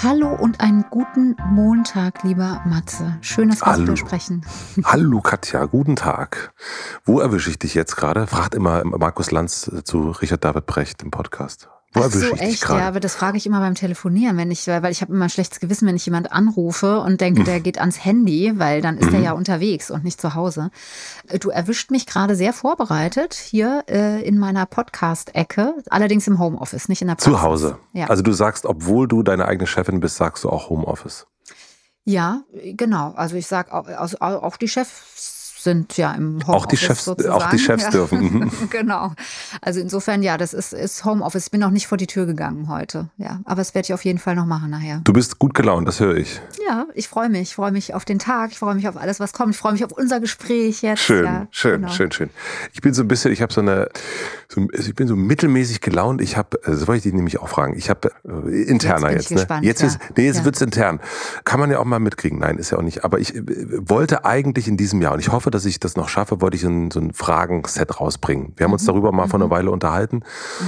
Hallo und einen guten Montag, lieber Matze. Schön, dass wir Hallo. sprechen. Hallo Katja, guten Tag. Wo erwische ich dich jetzt gerade? Fragt immer Markus Lanz zu Richard David Brecht im Podcast. Ach so, echt? Ja, aber das frage ich immer beim Telefonieren, wenn ich, weil ich habe immer ein schlechtes Gewissen, wenn ich jemand anrufe und denke, der geht ans Handy, weil dann ist er ja unterwegs und nicht zu Hause. Äh, du erwischt mich gerade sehr vorbereitet hier äh, in meiner Podcast-Ecke, allerdings im Homeoffice, nicht in der Praxis. Zu Hause. Ja. Also du sagst, obwohl du deine eigene Chefin bist, sagst du auch Homeoffice. Ja, genau. Also ich sage auch, also auch die Chefs sind ja im Homeoffice. Auch die Chefs, sozusagen. auch die Chefs ja. dürfen. Mhm. genau. Also insofern, ja, das ist, ist Homeoffice. Ich bin auch nicht vor die Tür gegangen heute. Ja, aber das werde ich auf jeden Fall noch machen nachher. Du bist gut gelaunt, das höre ich. Ja, ich freue mich. Ich freue mich auf den Tag. Ich freue mich auf alles, was kommt. Ich freue mich auf unser Gespräch jetzt. Schön, ja, schön, genau. schön, schön. Ich bin so ein bisschen, ich habe so eine, so, ich bin so mittelmäßig gelaunt. Ich habe, das wollte ich dich nämlich auch fragen. Ich habe äh, interner jetzt. jetzt ne? gespannt, jetzt ja. ist, nee, jetzt ja. wird's intern. Kann man ja auch mal mitkriegen. Nein, ist ja auch nicht. Aber ich äh, wollte eigentlich in diesem Jahr und ich hoffe, dass ich das noch schaffe wollte ich ein, so ein Fragenset rausbringen. Wir haben uns mhm. darüber mal mhm. vor einer Weile unterhalten.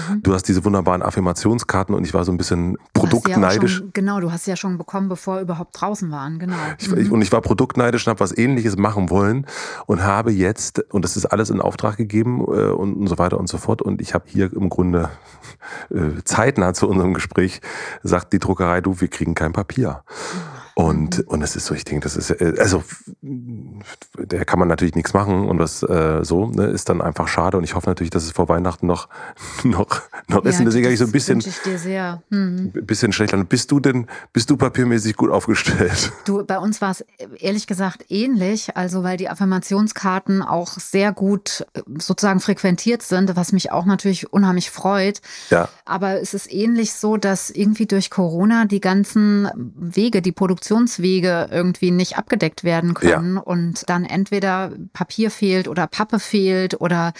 Mhm. Du hast diese wunderbaren Affirmationskarten und ich war so ein bisschen produktneidisch. Ja genau, du hast sie ja schon bekommen, bevor wir überhaupt draußen waren, genau. Ich, ich, und ich war produktneidisch und habe was ähnliches machen wollen und habe jetzt, und das ist alles in Auftrag gegeben äh, und, und so weiter und so fort. Und ich habe hier im Grunde äh, zeitnah zu unserem Gespräch sagt die Druckerei, du, wir kriegen kein Papier. Mhm. Und, und es ist so, ich denke, das ist, äh, also, da kann man natürlich nichts machen und was äh, so, ne, ist dann einfach schade. Und ich hoffe natürlich, dass es vor Weihnachten noch, noch, noch ja, ist. Und deswegen ich so ein bisschen, ich dir sehr. Mhm. bisschen schlecht. Und bist du denn, bist du papiermäßig gut aufgestellt? Du, bei uns war es ehrlich gesagt ähnlich. Also, weil die Affirmationskarten auch sehr gut äh, sozusagen frequentiert sind, was mich auch natürlich unheimlich freut. Ja. Aber es ist ähnlich so, dass irgendwie durch Corona die ganzen Wege, die Produktion Produktionswege irgendwie nicht abgedeckt werden können ja. und dann entweder Papier fehlt oder Pappe fehlt oder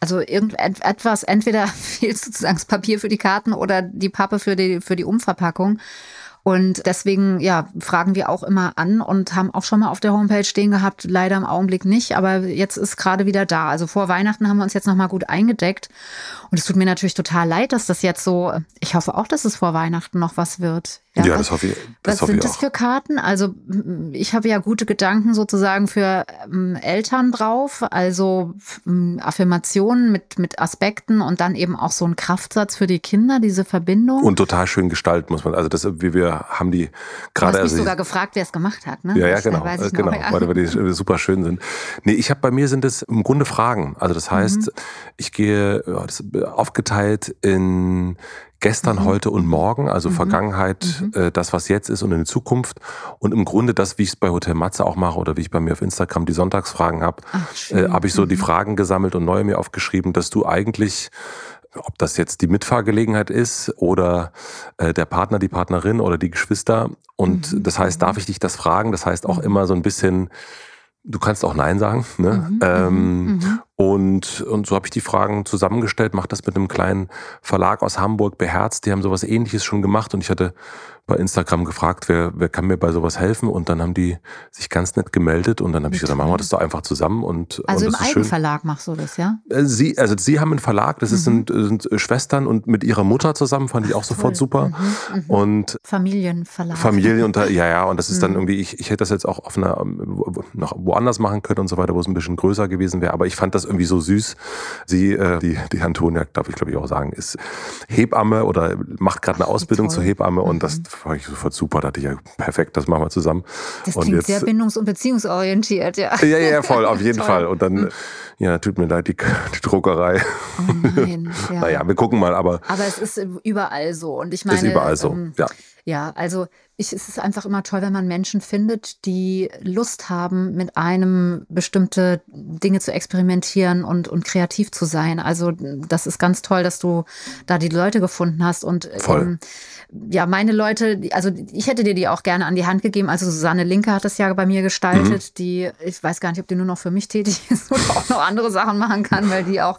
also irgendetwas, entweder fehlt sozusagen das Papier für die Karten oder die Pappe für die, für die Umverpackung. Und deswegen, ja, fragen wir auch immer an und haben auch schon mal auf der Homepage stehen gehabt, leider im Augenblick nicht, aber jetzt ist gerade wieder da. Also vor Weihnachten haben wir uns jetzt nochmal gut eingedeckt. Und es tut mir natürlich total leid, dass das jetzt so, ich hoffe auch, dass es vor Weihnachten noch was wird. Ja, ja das hoffe ich. Das was hoffe sind ich das für Karten? Also ich habe ja gute Gedanken sozusagen für ähm, Eltern drauf, also ähm, Affirmationen mit, mit Aspekten und dann eben auch so ein Kraftsatz für die Kinder, diese Verbindung. Und total schön gestalten muss man. Also das, wie wir haben die gerade. Du hast mich also sogar gefragt, wer es gemacht hat, ne? Ja, ja, genau, äh, genau, noch, ja. weil die super schön sind. Nee, ich habe bei mir sind es im Grunde Fragen. Also das heißt, mhm. ich gehe ja, aufgeteilt in gestern, mhm. heute und morgen, also mhm. Vergangenheit, mhm. Äh, das, was jetzt ist und in Zukunft. Und im Grunde das, wie ich es bei Hotel Matze auch mache oder wie ich bei mir auf Instagram die Sonntagsfragen habe, äh, habe ich so die mhm. Fragen gesammelt und neue mir aufgeschrieben, dass du eigentlich ob das jetzt die Mitfahrgelegenheit ist oder äh, der Partner, die Partnerin oder die Geschwister. Und mhm. das heißt, darf ich dich das fragen? Das heißt auch mhm. immer so ein bisschen, Du kannst auch Nein sagen. Ne? Mhm, ähm, mhm. Und, und so habe ich die Fragen zusammengestellt, mache das mit einem kleinen Verlag aus Hamburg, Beherzt, die haben sowas ähnliches schon gemacht und ich hatte bei Instagram gefragt, wer, wer kann mir bei sowas helfen und dann haben die sich ganz nett gemeldet und dann habe ich gesagt, machen wir das doch einfach zusammen und Also und im Eigenverlag machst du das, ja? Äh, sie, also sie haben einen Verlag, das mhm. sind, sind Schwestern und mit ihrer Mutter zusammen, fand ich auch sofort super. Mhm, mhm. Und Familienverlag. Familien unter, ja, ja, und das ist dann mhm. irgendwie, ich, ich hätte das jetzt auch auf einer, noch woanders machen können und so weiter, wo es ein bisschen größer gewesen wäre, aber ich fand das irgendwie so süß. Sie, äh, die, die Antonia, darf ich glaube ich auch sagen, ist Hebamme oder macht gerade eine Ausbildung zur Hebamme und das war ich sofort super. Da dachte ich, ja, perfekt, das machen wir zusammen. Das und klingt jetzt, sehr bindungs- und beziehungsorientiert, ja. Ja, ja, voll, auf jeden Fall. Und dann, hm. ja, tut mir leid, die, die Druckerei. Oh nein. Ja. naja, wir gucken mal, aber. Aber es ist überall so. Und ich meine. Ist überall so, ähm, ja. Ja, also ich, es ist einfach immer toll, wenn man Menschen findet, die Lust haben, mit einem bestimmte Dinge zu experimentieren und, und kreativ zu sein. Also das ist ganz toll, dass du da die Leute gefunden hast. Und. Ähm, ja, meine Leute, also ich hätte dir die auch gerne an die Hand gegeben. Also Susanne Linke hat das ja bei mir gestaltet, mhm. die, ich weiß gar nicht, ob die nur noch für mich tätig ist oder auch noch andere Sachen machen kann, weil die auch,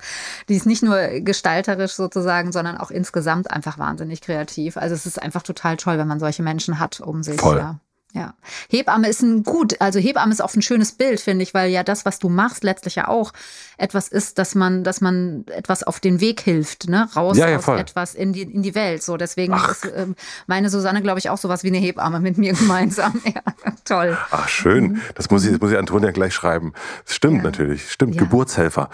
die ist nicht nur gestalterisch sozusagen, sondern auch insgesamt einfach wahnsinnig kreativ. Also es ist einfach total toll, wenn man solche Menschen hat um sich. Voll. Ja. Ja, Hebamme ist ein gut, also Hebamme ist auch ein schönes Bild, finde ich, weil ja das, was du machst, letztlich ja auch etwas ist, dass man, dass man etwas auf den Weg hilft, ne, raus ja, ja, aus voll. etwas in die in die Welt. So, deswegen Ach. ist ähm, meine Susanne, glaube ich, auch sowas wie eine Hebamme mit mir gemeinsam. Ja, toll. Ach schön, mhm. das muss ich, das muss ich Antonia gleich schreiben. Das stimmt ja. natürlich, stimmt. Geburtshelfer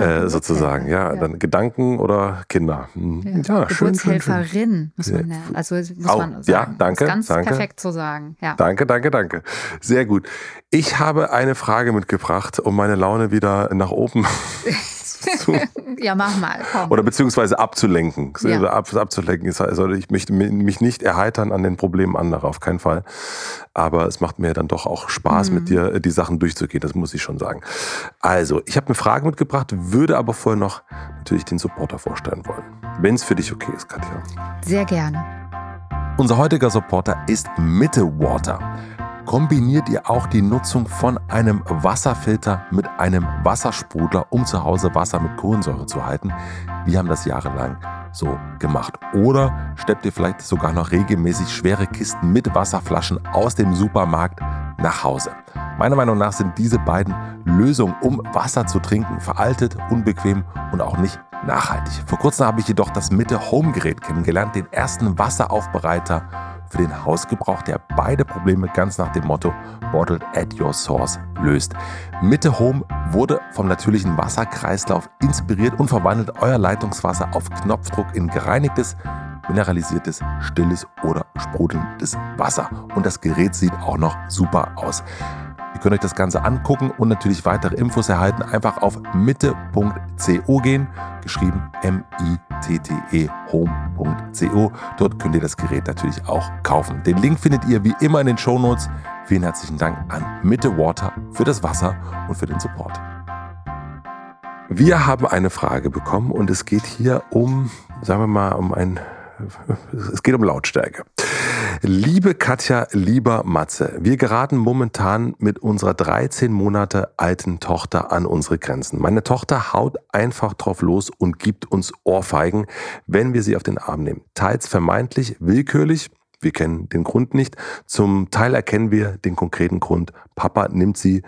äh, sozusagen, ja, dann Gedanken oder Kinder. Hm. Ja, schön, schön, schön. muss man, also muss auch, man sagen. Ja, danke, ganz danke. perfekt zu sagen. Ja. Danke, danke, danke. Sehr gut. Ich habe eine Frage mitgebracht, um meine Laune wieder nach oben zu. ja, mach mal. Komm. Oder beziehungsweise abzulenken. Ja. Ab, abzulenken. Also ich möchte mich nicht erheitern an den Problemen anderer, auf keinen Fall. Aber es macht mir dann doch auch Spaß, mhm. mit dir die Sachen durchzugehen, das muss ich schon sagen. Also, ich habe eine Frage mitgebracht, würde aber vorher noch natürlich den Supporter vorstellen wollen. Wenn es für dich okay ist, Katja. Sehr gerne. Unser heutiger Supporter ist Mitte Water. Kombiniert ihr auch die Nutzung von einem Wasserfilter mit einem Wassersprudler, um zu Hause Wasser mit Kohlensäure zu halten? Wir haben das jahrelang so gemacht. Oder steppt ihr vielleicht sogar noch regelmäßig schwere Kisten mit Wasserflaschen aus dem Supermarkt nach Hause? Meiner Meinung nach sind diese beiden Lösungen, um Wasser zu trinken, veraltet, unbequem und auch nicht nachhaltig. Vor kurzem habe ich jedoch das Mitte Home Gerät kennengelernt, den ersten Wasseraufbereiter für den Hausgebrauch, der beide Probleme ganz nach dem Motto Bottled at Your Source löst. Mitte Home wurde vom natürlichen Wasserkreislauf inspiriert und verwandelt euer Leitungswasser auf Knopfdruck in gereinigtes, mineralisiertes, stilles oder sprudelndes Wasser. Und das Gerät sieht auch noch super aus. Ihr könnt euch das Ganze angucken und natürlich weitere Infos erhalten. Einfach auf mitte.co gehen, geschrieben M-I-T-T-E home.co. Dort könnt ihr das Gerät natürlich auch kaufen. Den Link findet ihr wie immer in den Show Notes. Vielen herzlichen Dank an Mitte Water für das Wasser und für den Support. Wir haben eine Frage bekommen und es geht hier um, sagen wir mal, um ein, es geht um Lautstärke. Liebe Katja, lieber Matze, wir geraten momentan mit unserer 13 Monate alten Tochter an unsere Grenzen. Meine Tochter haut einfach drauf los und gibt uns Ohrfeigen, wenn wir sie auf den Arm nehmen. Teils vermeintlich willkürlich, wir kennen den Grund nicht. Zum Teil erkennen wir den konkreten Grund. Papa nimmt sie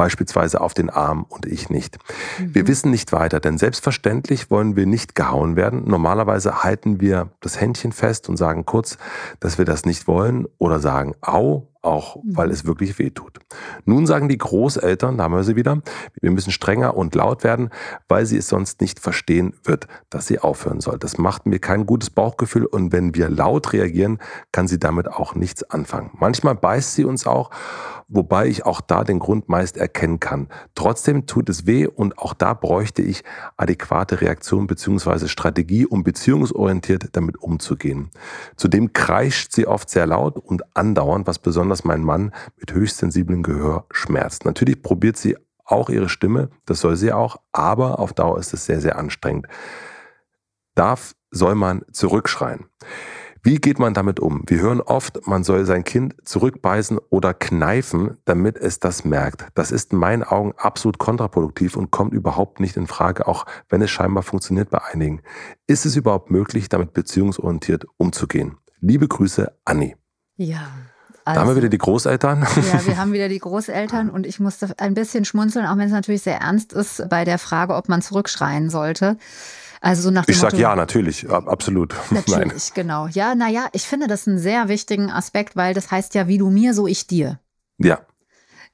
beispielsweise auf den Arm und ich nicht. Mhm. Wir wissen nicht weiter, denn selbstverständlich wollen wir nicht gehauen werden. Normalerweise halten wir das Händchen fest und sagen kurz, dass wir das nicht wollen oder sagen, au, auch mhm. weil es wirklich weh tut. Nun sagen die Großeltern, da haben wir sie wieder, wir müssen strenger und laut werden, weil sie es sonst nicht verstehen wird, dass sie aufhören soll. Das macht mir kein gutes Bauchgefühl und wenn wir laut reagieren, kann sie damit auch nichts anfangen. Manchmal beißt sie uns auch, wobei ich auch da den Grund meist erkennen kann. Trotzdem tut es weh und auch da bräuchte ich adäquate Reaktion bzw. Strategie, um beziehungsorientiert damit umzugehen. Zudem kreischt sie oft sehr laut und andauernd, was besonders besonders mein Mann mit höchst sensiblem Gehör schmerzt. Natürlich probiert sie auch ihre Stimme, das soll sie auch, aber auf Dauer ist es sehr, sehr anstrengend. Darf, soll man zurückschreien. Wie geht man damit um? Wir hören oft, man soll sein Kind zurückbeißen oder kneifen, damit es das merkt. Das ist in meinen Augen absolut kontraproduktiv und kommt überhaupt nicht in Frage, auch wenn es scheinbar funktioniert bei einigen. Ist es überhaupt möglich, damit beziehungsorientiert umzugehen? Liebe Grüße, Anni. Ja, also, da haben wir wieder die Großeltern. Ja, wir haben wieder die Großeltern und ich musste ein bisschen schmunzeln, auch wenn es natürlich sehr ernst ist, bei der Frage, ob man zurückschreien sollte. Also so nach dem ich sage ja, natürlich, absolut. Natürlich, Nein. genau. Ja, naja, ich finde das einen sehr wichtigen Aspekt, weil das heißt ja, wie du mir, so ich dir. Ja.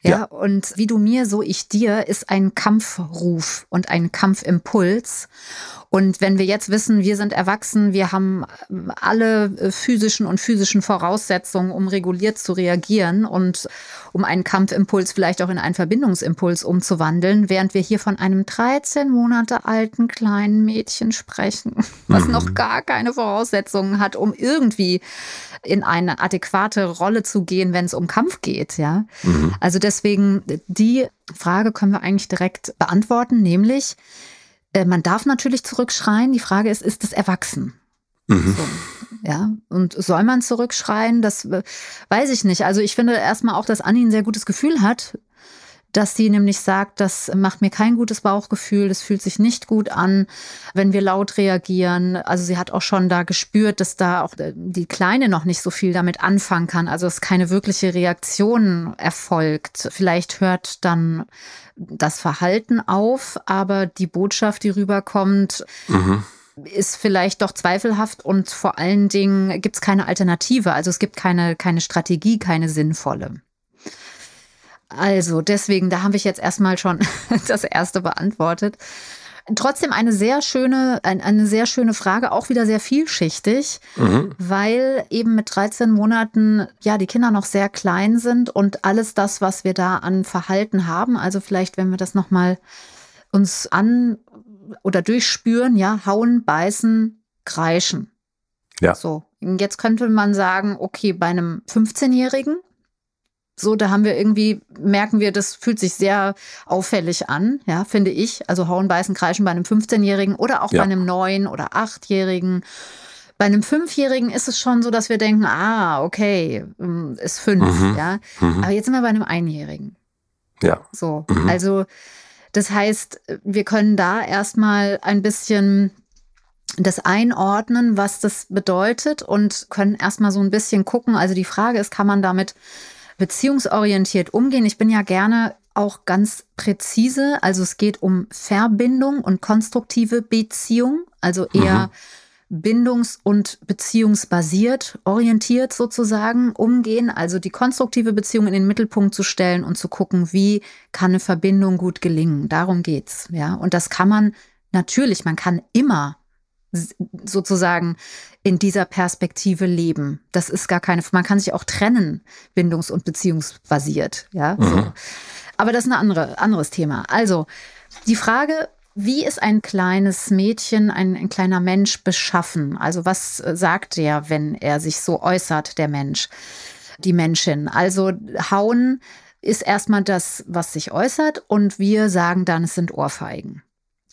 Ja, ja, und wie du mir, so ich dir, ist ein Kampfruf und ein Kampfimpuls. Und wenn wir jetzt wissen, wir sind erwachsen, wir haben alle äh, physischen und physischen Voraussetzungen, um reguliert zu reagieren und um einen Kampfimpuls vielleicht auch in einen Verbindungsimpuls umzuwandeln, während wir hier von einem 13 Monate alten kleinen Mädchen sprechen, was mhm. noch gar keine Voraussetzungen hat, um irgendwie in eine adäquate Rolle zu gehen, wenn es um Kampf geht, ja. Mhm. Also deswegen die Frage können wir eigentlich direkt beantworten, nämlich man darf natürlich zurückschreien. Die Frage ist, ist es erwachsen? Mhm. So, ja, und soll man zurückschreien? Das äh, weiß ich nicht. Also ich finde erstmal auch, dass Anni ein sehr gutes Gefühl hat, dass sie nämlich sagt, das macht mir kein gutes Bauchgefühl, das fühlt sich nicht gut an, wenn wir laut reagieren. Also sie hat auch schon da gespürt, dass da auch äh, die Kleine noch nicht so viel damit anfangen kann, also es keine wirkliche Reaktion erfolgt. Vielleicht hört dann das Verhalten auf, aber die Botschaft, die rüberkommt, mhm ist vielleicht doch zweifelhaft und vor allen Dingen gibt es keine Alternative. Also es gibt keine, keine Strategie, keine sinnvolle. Also deswegen, da habe ich jetzt erstmal schon das erste beantwortet. Trotzdem eine sehr schöne, eine sehr schöne Frage, auch wieder sehr vielschichtig, mhm. weil eben mit 13 Monaten ja die Kinder noch sehr klein sind und alles das, was wir da an Verhalten haben, also vielleicht, wenn wir das nochmal uns an oder durchspüren, ja, hauen, beißen, kreischen. Ja. So. Jetzt könnte man sagen, okay, bei einem 15-Jährigen so, da haben wir irgendwie, merken wir, das fühlt sich sehr auffällig an, ja, finde ich. Also hauen, beißen, kreischen bei einem 15-Jährigen oder auch ja. bei einem 9- oder 8-Jährigen. Bei einem Fünfjährigen ist es schon so, dass wir denken, ah, okay, ähm, ist fünf, mhm. ja. Mhm. Aber jetzt sind wir bei einem Einjährigen. Ja. So, mhm. also das heißt, wir können da erstmal ein bisschen das einordnen, was das bedeutet und können erstmal so ein bisschen gucken. Also die Frage ist, kann man damit beziehungsorientiert umgehen. Ich bin ja gerne auch ganz präzise. Also es geht um Verbindung und konstruktive Beziehung, also eher mhm. bindungs- und beziehungsbasiert orientiert sozusagen umgehen. Also die konstruktive Beziehung in den Mittelpunkt zu stellen und zu gucken, wie kann eine Verbindung gut gelingen. Darum geht's. Ja, und das kann man natürlich, man kann immer sozusagen in dieser Perspektive leben. Das ist gar keine, man kann sich auch trennen, bindungs- und beziehungsbasiert, ja. Mhm. So. Aber das ist ein andere, anderes Thema. Also, die Frage, wie ist ein kleines Mädchen, ein, ein kleiner Mensch beschaffen? Also, was sagt der, wenn er sich so äußert, der Mensch, die Menschin? Also, hauen ist erstmal das, was sich äußert und wir sagen dann, es sind Ohrfeigen.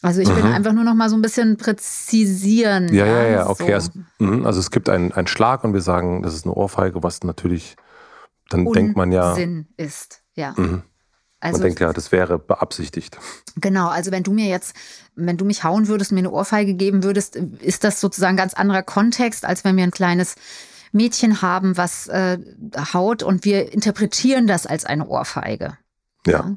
Also ich mhm. will einfach nur noch mal so ein bisschen präzisieren. Ja, ja, ja, okay. So. Also, mhm, also, es gibt einen, einen Schlag und wir sagen, das ist eine Ohrfeige, was natürlich, dann Unsinn denkt man ja. Sinn ist, ja. Mhm. Also, man denkt ja, das wäre beabsichtigt. Genau, also wenn du mir jetzt, wenn du mich hauen würdest, mir eine Ohrfeige geben würdest, ist das sozusagen ein ganz anderer Kontext, als wenn wir ein kleines Mädchen haben, was äh, haut und wir interpretieren das als eine Ohrfeige. Ja.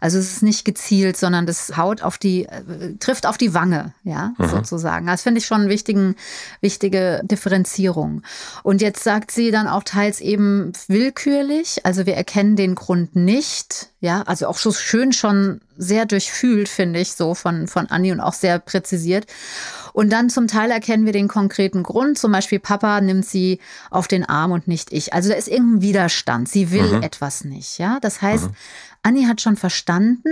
Also es ist nicht gezielt, sondern das haut auf die, äh, trifft auf die Wange, ja, mhm. sozusagen. Das finde ich schon eine wichtigen, wichtige Differenzierung. Und jetzt sagt sie dann auch teils eben willkürlich, also wir erkennen den Grund nicht, ja, also auch so schön schon sehr durchfühlt, finde ich, so von, von Anni und auch sehr präzisiert. Und dann zum Teil erkennen wir den konkreten Grund. Zum Beispiel Papa nimmt sie auf den Arm und nicht ich. Also da ist irgendein Widerstand. Sie will mhm. etwas nicht. Ja, das heißt, mhm. Anni hat schon verstanden,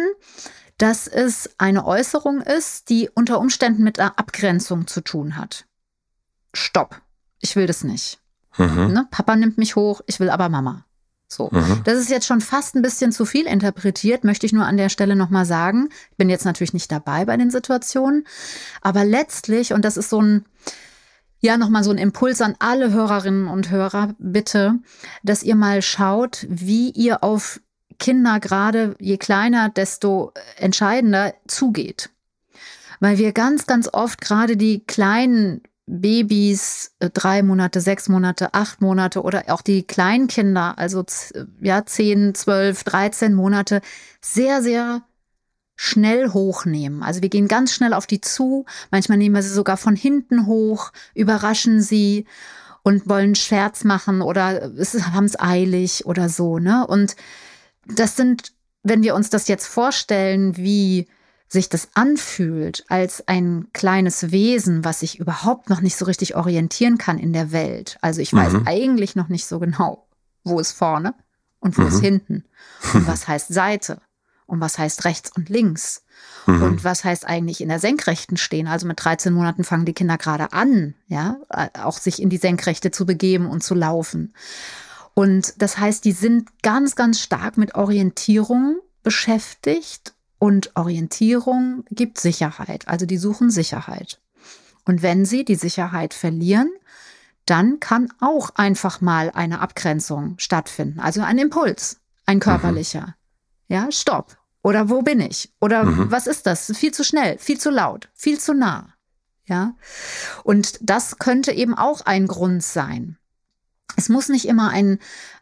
dass es eine Äußerung ist, die unter Umständen mit einer Abgrenzung zu tun hat. Stopp. Ich will das nicht. Mhm. Ne? Papa nimmt mich hoch, ich will aber Mama. So, mhm. das ist jetzt schon fast ein bisschen zu viel interpretiert, möchte ich nur an der Stelle nochmal sagen. Ich bin jetzt natürlich nicht dabei bei den Situationen, aber letztlich, und das ist so ein, ja, nochmal so ein Impuls an alle Hörerinnen und Hörer, bitte, dass ihr mal schaut, wie ihr auf Kinder gerade, je kleiner, desto entscheidender zugeht. Weil wir ganz, ganz oft gerade die kleinen Babys, äh, drei Monate, sechs Monate, acht Monate oder auch die Kleinkinder, also ja, zehn, zwölf, dreizehn Monate, sehr, sehr schnell hochnehmen. Also wir gehen ganz schnell auf die zu. Manchmal nehmen wir sie sogar von hinten hoch, überraschen sie und wollen Scherz machen oder haben es eilig oder so, ne? Und das sind, wenn wir uns das jetzt vorstellen, wie sich das anfühlt als ein kleines Wesen, was sich überhaupt noch nicht so richtig orientieren kann in der Welt. Also ich weiß mhm. eigentlich noch nicht so genau, wo ist vorne und wo mhm. ist hinten und was heißt Seite und was heißt rechts und links mhm. und was heißt eigentlich in der Senkrechten stehen. Also mit 13 Monaten fangen die Kinder gerade an, ja, auch sich in die Senkrechte zu begeben und zu laufen. Und das heißt, die sind ganz, ganz stark mit Orientierung beschäftigt und Orientierung gibt Sicherheit. Also die suchen Sicherheit. Und wenn sie die Sicherheit verlieren, dann kann auch einfach mal eine Abgrenzung stattfinden. Also ein Impuls, ein körperlicher. Mhm. Ja, stopp. Oder wo bin ich? Oder mhm. was ist das? Viel zu schnell, viel zu laut, viel zu nah. Ja. Und das könnte eben auch ein Grund sein. Es muss nicht immer ein,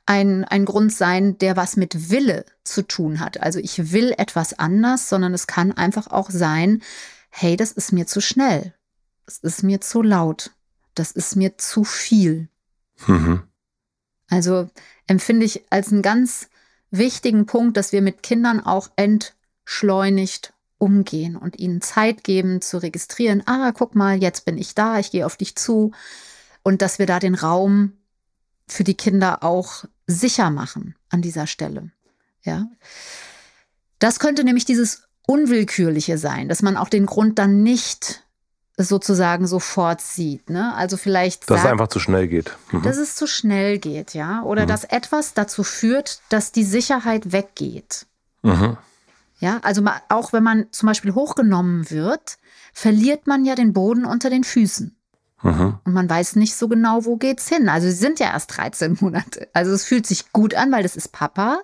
ein, ein Grund sein, der was mit Wille zu tun hat. Also ich will etwas anders, sondern es kann einfach auch sein, hey, das ist mir zu schnell. Das ist mir zu laut. Das ist mir zu viel. Mhm. Also empfinde ich als einen ganz wichtigen Punkt, dass wir mit Kindern auch entschleunigt umgehen und ihnen Zeit geben zu registrieren, ah, guck mal, jetzt bin ich da, ich gehe auf dich zu und dass wir da den Raum für die Kinder auch sicher machen an dieser Stelle. Ja. Das könnte nämlich dieses Unwillkürliche sein, dass man auch den Grund dann nicht sozusagen sofort sieht. Ne? Also vielleicht. Dass sagt, es einfach zu schnell geht. Mhm. Dass es zu schnell geht, ja. Oder mhm. dass etwas dazu führt, dass die Sicherheit weggeht. Mhm. Ja, also auch wenn man zum Beispiel hochgenommen wird, verliert man ja den Boden unter den Füßen. Mhm. Und man weiß nicht so genau, wo geht's hin. Also sie sind ja erst 13 Monate. Also es fühlt sich gut an, weil das ist Papa.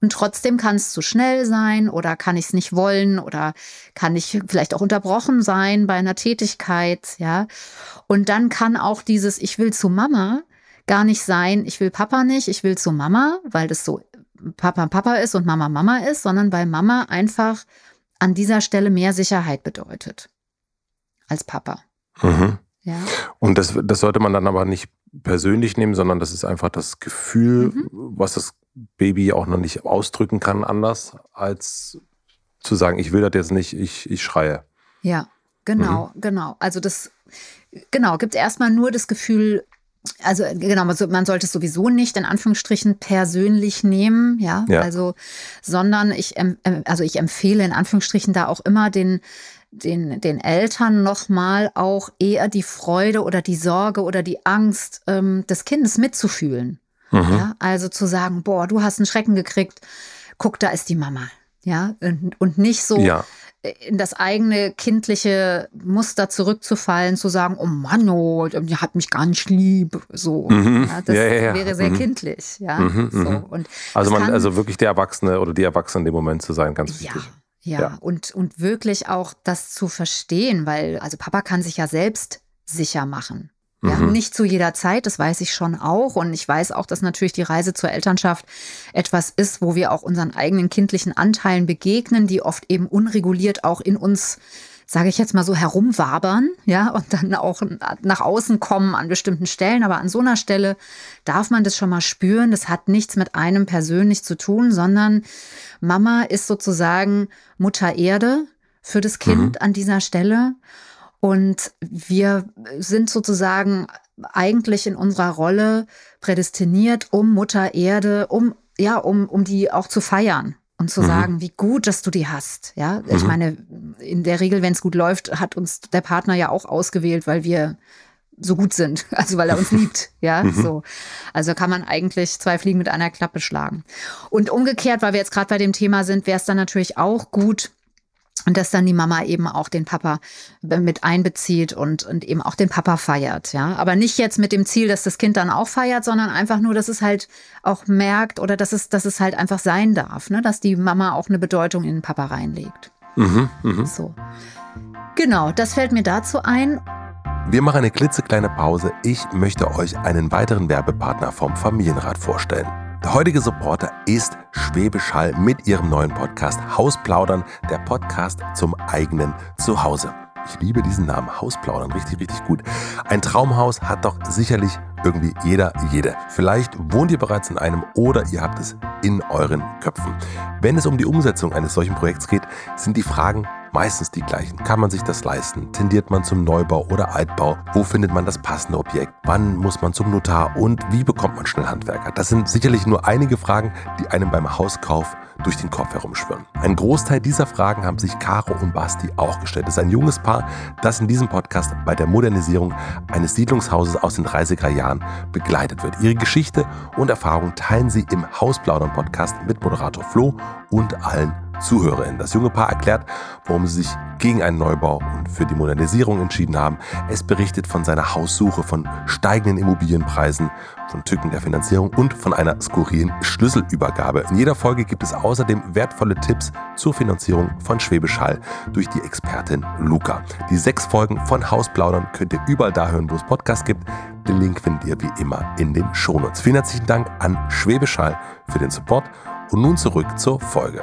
Und trotzdem kann es zu schnell sein oder kann ich es nicht wollen oder kann ich vielleicht auch unterbrochen sein bei einer Tätigkeit, ja. Und dann kann auch dieses Ich will zu Mama gar nicht sein, ich will Papa nicht, ich will zu Mama, weil das so Papa Papa ist und Mama Mama ist, sondern weil Mama einfach an dieser Stelle mehr Sicherheit bedeutet als Papa. Mhm. Ja. Und das, das sollte man dann aber nicht persönlich nehmen, sondern das ist einfach das Gefühl, mhm. was das Baby auch noch nicht ausdrücken kann, anders als zu sagen, ich will das jetzt nicht, ich, ich schreie. Ja, genau, mhm. genau. Also das, genau, gibt erstmal nur das Gefühl, also genau, man sollte es sowieso nicht in Anführungsstrichen persönlich nehmen, ja, ja. also, sondern ich, also ich empfehle in Anführungsstrichen da auch immer den den, den Eltern nochmal auch eher die Freude oder die Sorge oder die Angst ähm, des Kindes mitzufühlen. Mhm. Ja, also zu sagen, boah, du hast einen Schrecken gekriegt, guck, da ist die Mama. Ja, und, und nicht so ja. in das eigene kindliche Muster zurückzufallen, zu sagen, oh Mann, oh, die hat mich gar nicht lieb. So. Mhm. Ja, das ja, wäre sehr mhm. kindlich. Ja, mhm, so. Mhm. Und also man, also wirklich der Erwachsene oder die Erwachsene in dem Moment zu sein, ganz wichtig. Ja. Ja, ja, Und, und wirklich auch das zu verstehen, weil also Papa kann sich ja selbst sicher machen. Ja, mhm. nicht zu jeder Zeit, das weiß ich schon auch. Und ich weiß auch, dass natürlich die Reise zur Elternschaft etwas ist, wo wir auch unseren eigenen kindlichen Anteilen begegnen, die oft eben unreguliert auch in uns sage ich jetzt mal so, herumwabern, ja, und dann auch nach außen kommen an bestimmten Stellen. Aber an so einer Stelle darf man das schon mal spüren. Das hat nichts mit einem persönlich zu tun, sondern Mama ist sozusagen Mutter Erde für das Kind mhm. an dieser Stelle. Und wir sind sozusagen eigentlich in unserer Rolle prädestiniert, um Mutter Erde, um ja, um, um die auch zu feiern und zu mhm. sagen, wie gut, dass du die hast. Ja, ich mhm. meine, in der Regel, wenn es gut läuft, hat uns der Partner ja auch ausgewählt, weil wir so gut sind, also weil er uns liebt, ja, mhm. so. Also kann man eigentlich zwei Fliegen mit einer Klappe schlagen. Und umgekehrt, weil wir jetzt gerade bei dem Thema sind, wäre es dann natürlich auch gut, und dass dann die Mama eben auch den Papa mit einbezieht und, und eben auch den Papa feiert, ja. Aber nicht jetzt mit dem Ziel, dass das Kind dann auch feiert, sondern einfach nur, dass es halt auch merkt oder dass es, dass es halt einfach sein darf, ne? dass die Mama auch eine Bedeutung in den Papa reinlegt. Mhm, mh. So. Genau, das fällt mir dazu ein. Wir machen eine klitzekleine Pause. Ich möchte euch einen weiteren Werbepartner vom Familienrat vorstellen. Der heutige Supporter ist Schwäbisch Hall mit ihrem neuen Podcast Hausplaudern, der Podcast zum eigenen Zuhause. Ich liebe diesen Namen, Hausplaudern, richtig, richtig gut. Ein Traumhaus hat doch sicherlich irgendwie jeder, jede. Vielleicht wohnt ihr bereits in einem oder ihr habt es in euren Köpfen. Wenn es um die Umsetzung eines solchen Projekts geht, sind die Fragen meistens die gleichen. Kann man sich das leisten? Tendiert man zum Neubau oder Altbau? Wo findet man das passende Objekt? Wann muss man zum Notar? Und wie bekommt man schnell Handwerker? Das sind sicherlich nur einige Fragen, die einem beim Hauskauf durch den Kopf herumschwirren. Ein Großteil dieser Fragen haben sich Caro und Basti auch gestellt. Es ist ein junges Paar, das in diesem Podcast bei der Modernisierung eines Siedlungshauses aus den 30er Jahren begleitet wird. Ihre Geschichte und Erfahrung teilen sie im Hausplaudern Podcast mit Moderator Flo und allen ZuhörerInnen. Das junge Paar erklärt, warum sie sich gegen einen Neubau und für die Modernisierung entschieden haben. Es berichtet von seiner Haussuche, von steigenden Immobilienpreisen, von Tücken der Finanzierung und von einer skurrilen Schlüsselübergabe. In jeder Folge gibt es außerdem wertvolle Tipps zur Finanzierung von Schwäbisch Hall durch die Expertin Luca. Die sechs Folgen von Hausplaudern könnt ihr überall da hören, wo es Podcasts gibt. Den Link findet ihr wie immer in den Shownotes. Vielen herzlichen Dank an Schwäbisch Hall für den Support und nun zurück zur Folge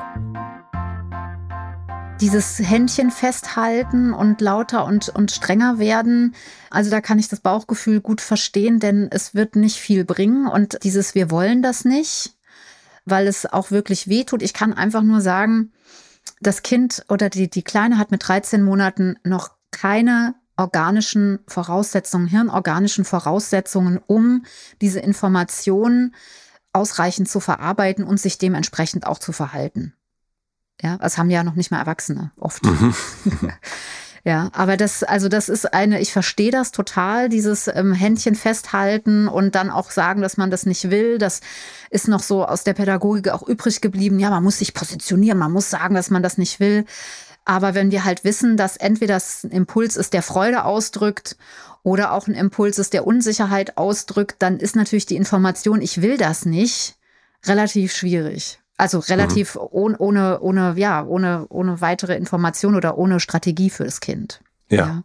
dieses Händchen festhalten und lauter und, und strenger werden. Also da kann ich das Bauchgefühl gut verstehen, denn es wird nicht viel bringen. Und dieses Wir wollen das nicht, weil es auch wirklich weh tut. Ich kann einfach nur sagen, das Kind oder die, die Kleine hat mit 13 Monaten noch keine organischen Voraussetzungen, hirnorganischen Voraussetzungen, um diese Informationen ausreichend zu verarbeiten und sich dementsprechend auch zu verhalten. Ja, das haben ja noch nicht mal Erwachsene oft. Mhm. ja, aber das, also das ist eine, ich verstehe das total, dieses ähm, Händchen festhalten und dann auch sagen, dass man das nicht will. Das ist noch so aus der Pädagogik auch übrig geblieben. Ja, man muss sich positionieren, man muss sagen, dass man das nicht will. Aber wenn wir halt wissen, dass entweder das ein Impuls ist, der Freude ausdrückt oder auch ein Impuls ist, der Unsicherheit ausdrückt, dann ist natürlich die Information, ich will das nicht, relativ schwierig. Also relativ mhm. ohne, ohne, ohne, ja, ohne, ohne weitere Information oder ohne Strategie für das Kind. Ja. ja.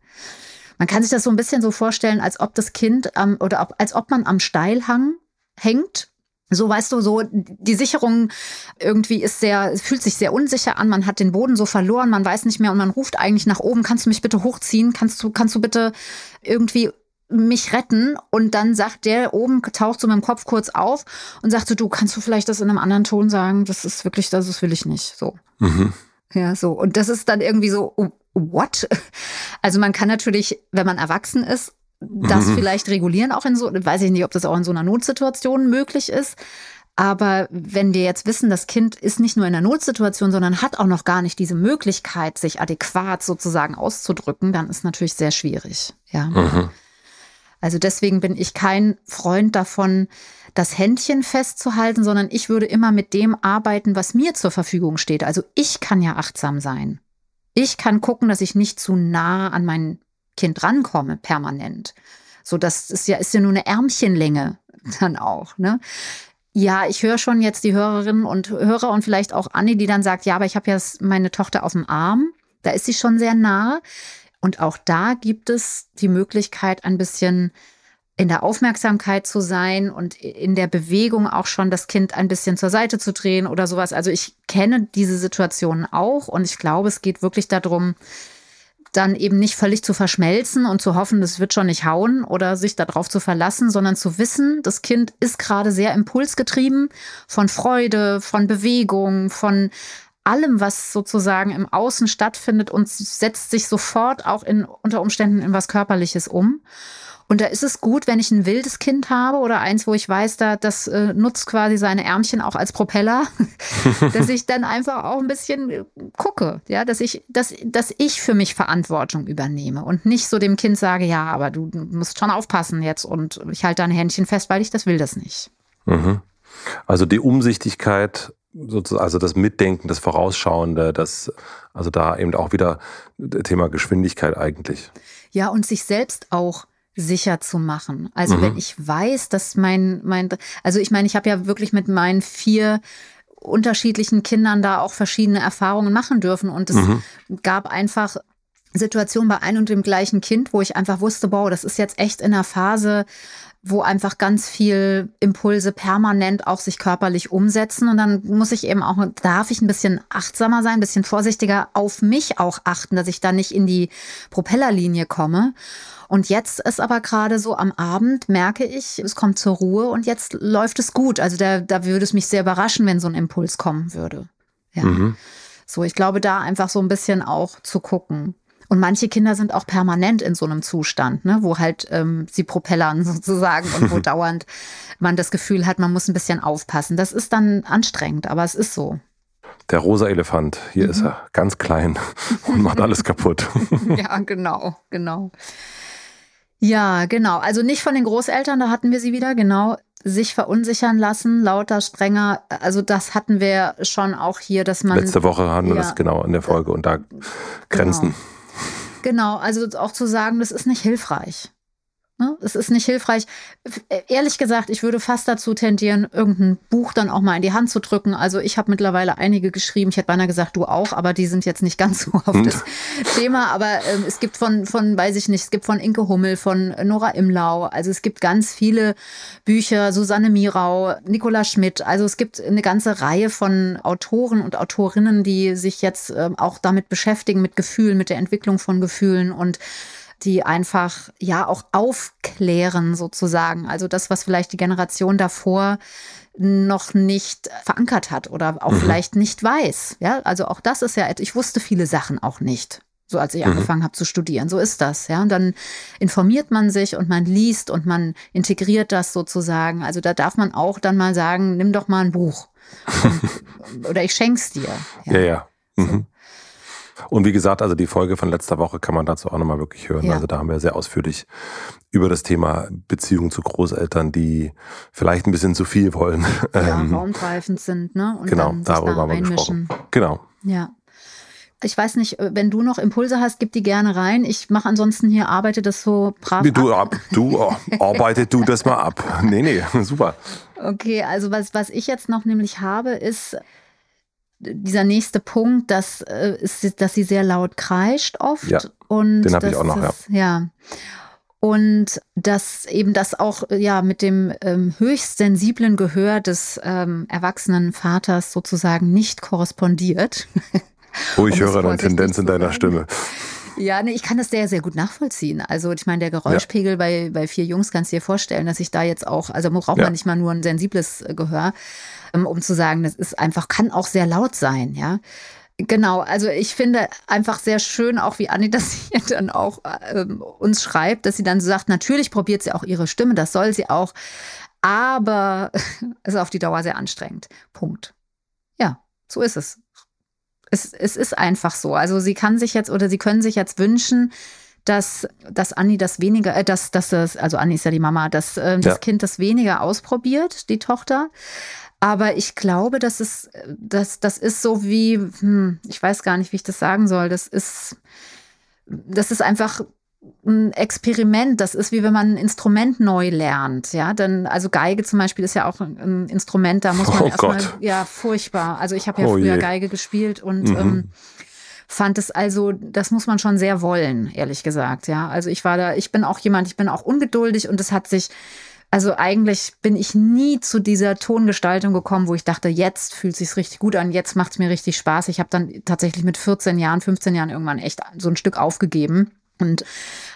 Man kann sich das so ein bisschen so vorstellen, als ob das Kind ähm, oder ob, als ob man am Steilhang hängt. So weißt du, so die Sicherung irgendwie ist sehr, fühlt sich sehr unsicher an. Man hat den Boden so verloren, man weiß nicht mehr und man ruft eigentlich nach oben. Kannst du mich bitte hochziehen? Kannst du, kannst du bitte irgendwie mich retten und dann sagt der oben, taucht so mit dem Kopf kurz auf und sagt so, du kannst du vielleicht das in einem anderen Ton sagen, das ist wirklich, das, das will ich nicht, so. Mhm. Ja, so. Und das ist dann irgendwie so, oh, what? Also man kann natürlich, wenn man erwachsen ist, das mhm. vielleicht regulieren, auch in so, weiß ich nicht, ob das auch in so einer Notsituation möglich ist. Aber wenn wir jetzt wissen, das Kind ist nicht nur in einer Notsituation, sondern hat auch noch gar nicht diese Möglichkeit, sich adäquat sozusagen auszudrücken, dann ist natürlich sehr schwierig. Ja. Mhm. Also deswegen bin ich kein Freund davon, das Händchen festzuhalten, sondern ich würde immer mit dem arbeiten, was mir zur Verfügung steht. Also ich kann ja achtsam sein. Ich kann gucken, dass ich nicht zu nah an mein Kind rankomme, permanent. So, das ist ja, ist ja nur eine Ärmchenlänge dann auch, ne? Ja, ich höre schon jetzt die Hörerinnen und Hörer und vielleicht auch Anni, die dann sagt, ja, aber ich habe ja meine Tochter auf dem Arm. Da ist sie schon sehr nah. Und auch da gibt es die Möglichkeit, ein bisschen in der Aufmerksamkeit zu sein und in der Bewegung auch schon das Kind ein bisschen zur Seite zu drehen oder sowas. Also ich kenne diese Situationen auch und ich glaube, es geht wirklich darum, dann eben nicht völlig zu verschmelzen und zu hoffen, das wird schon nicht hauen oder sich darauf zu verlassen, sondern zu wissen, das Kind ist gerade sehr impulsgetrieben von Freude, von Bewegung, von allem, was sozusagen im Außen stattfindet und setzt sich sofort auch in, unter Umständen in was Körperliches um. Und da ist es gut, wenn ich ein wildes Kind habe oder eins, wo ich weiß, da das äh, nutzt quasi seine Ärmchen auch als Propeller, dass ich dann einfach auch ein bisschen gucke, ja, dass ich, dass, dass ich für mich Verantwortung übernehme und nicht so dem Kind sage, ja, aber du musst schon aufpassen jetzt und ich halte dein Händchen fest, weil ich das will das nicht. Mhm. Also die Umsichtigkeit sozusagen, also das Mitdenken, das Vorausschauende, das, also da eben auch wieder Thema Geschwindigkeit eigentlich. Ja, und sich selbst auch sicher zu machen. Also mhm. wenn ich weiß, dass mein, mein, also ich meine, ich habe ja wirklich mit meinen vier unterschiedlichen Kindern da auch verschiedene Erfahrungen machen dürfen und es mhm. gab einfach Situationen bei einem und dem gleichen Kind, wo ich einfach wusste, boah, das ist jetzt echt in einer Phase, wo einfach ganz viel Impulse permanent auch sich körperlich umsetzen. Und dann muss ich eben auch, darf ich ein bisschen achtsamer sein, ein bisschen vorsichtiger auf mich auch achten, dass ich da nicht in die Propellerlinie komme. Und jetzt ist aber gerade so am Abend, merke ich, es kommt zur Ruhe und jetzt läuft es gut. Also da, da würde es mich sehr überraschen, wenn so ein Impuls kommen würde. Ja. Mhm. So, ich glaube, da einfach so ein bisschen auch zu gucken. Und manche Kinder sind auch permanent in so einem Zustand, ne, wo halt ähm, sie propellern sozusagen und wo dauernd man das Gefühl hat, man muss ein bisschen aufpassen. Das ist dann anstrengend, aber es ist so. Der rosa Elefant, hier mhm. ist er, ganz klein und macht alles kaputt. ja, genau, genau. Ja, genau. Also nicht von den Großeltern, da hatten wir sie wieder, genau. Sich verunsichern lassen, lauter, strenger. Also das hatten wir schon auch hier, dass man. Letzte Woche hatten wir ja, das genau in der Folge und da Grenzen. Genau. Genau, also auch zu sagen, das ist nicht hilfreich. Ne? Es ist nicht hilfreich. Ehrlich gesagt, ich würde fast dazu tendieren, irgendein Buch dann auch mal in die Hand zu drücken. Also ich habe mittlerweile einige geschrieben. Ich hätte beinahe gesagt, du auch, aber die sind jetzt nicht ganz so auf das Thema. Aber ähm, es gibt von, von, weiß ich nicht, es gibt von Inke Hummel, von Nora Imlau. Also es gibt ganz viele Bücher, Susanne Mirau, Nicola Schmidt. Also es gibt eine ganze Reihe von Autoren und Autorinnen, die sich jetzt ähm, auch damit beschäftigen, mit Gefühlen, mit der Entwicklung von Gefühlen und die einfach ja auch aufklären sozusagen. Also das, was vielleicht die Generation davor noch nicht verankert hat oder auch mhm. vielleicht nicht weiß. Ja, also auch das ist ja, ich wusste viele Sachen auch nicht. So als ich mhm. angefangen habe zu studieren. So ist das, ja. Und dann informiert man sich und man liest und man integriert das sozusagen. Also da darf man auch dann mal sagen, nimm doch mal ein Buch. Und, oder ich schenk's dir. Ja, ja. ja. Mhm. So. Und wie gesagt, also die Folge von letzter Woche kann man dazu auch nochmal wirklich hören. Ja. Also da haben wir sehr ausführlich über das Thema Beziehung zu Großeltern, die vielleicht ein bisschen zu viel wollen. Ja, ähm, raumgreifend sind, ne? Und genau, darüber haben wir gesprochen. Genau. Ja. Ich weiß nicht, äh, wenn du noch Impulse hast, gib die gerne rein. Ich mache ansonsten hier, arbeite das so brav du, ab. Du, oh, arbeite du das mal ab. Nee, nee, super. Okay, also was, was ich jetzt noch nämlich habe, ist, dieser nächste Punkt, dass, äh, ist, dass sie sehr laut kreischt oft. Ja, und den habe ich auch noch, ist, ja. ja. Und dass eben das auch ja mit dem ähm, höchst sensiblen Gehör des ähm, erwachsenen Vaters sozusagen nicht korrespondiert. Oh, ich um höre eine Tendenz in deiner Stimme. Ja, nee, ich kann das sehr, sehr gut nachvollziehen. Also ich meine, der Geräuschpegel ja. bei, bei vier Jungs kannst du dir vorstellen, dass ich da jetzt auch, also braucht ja. man nicht mal nur ein sensibles äh, Gehör, ähm, um zu sagen, das ist einfach, kann auch sehr laut sein, ja. Genau, also ich finde einfach sehr schön, auch wie Anni das hier dann auch ähm, uns schreibt, dass sie dann so sagt, natürlich probiert sie auch ihre Stimme, das soll sie auch, aber es ist auf die Dauer sehr anstrengend. Punkt. Ja, so ist es. Es, es ist einfach so. Also sie kann sich jetzt oder sie können sich jetzt wünschen, dass, dass Anni das weniger, äh, dass, dass das, also Anni ist ja die Mama, dass äh, das ja. Kind das weniger ausprobiert, die Tochter. Aber ich glaube, das ist, das, das ist so wie, hm, ich weiß gar nicht, wie ich das sagen soll. Das ist, das ist einfach ein Experiment. Das ist wie wenn man ein Instrument neu lernt. Ja, dann, also Geige zum Beispiel ist ja auch ein Instrument, da muss man oh erstmal, ja, furchtbar. Also ich habe ja oh früher je. Geige gespielt und mhm. ähm, fand es also, das muss man schon sehr wollen, ehrlich gesagt. Ja, also ich war da, ich bin auch jemand, ich bin auch ungeduldig und es hat sich also eigentlich bin ich nie zu dieser Tongestaltung gekommen, wo ich dachte, jetzt fühlt es sich richtig gut an, jetzt macht es mir richtig Spaß. Ich habe dann tatsächlich mit 14 Jahren, 15 Jahren irgendwann echt so ein Stück aufgegeben. Und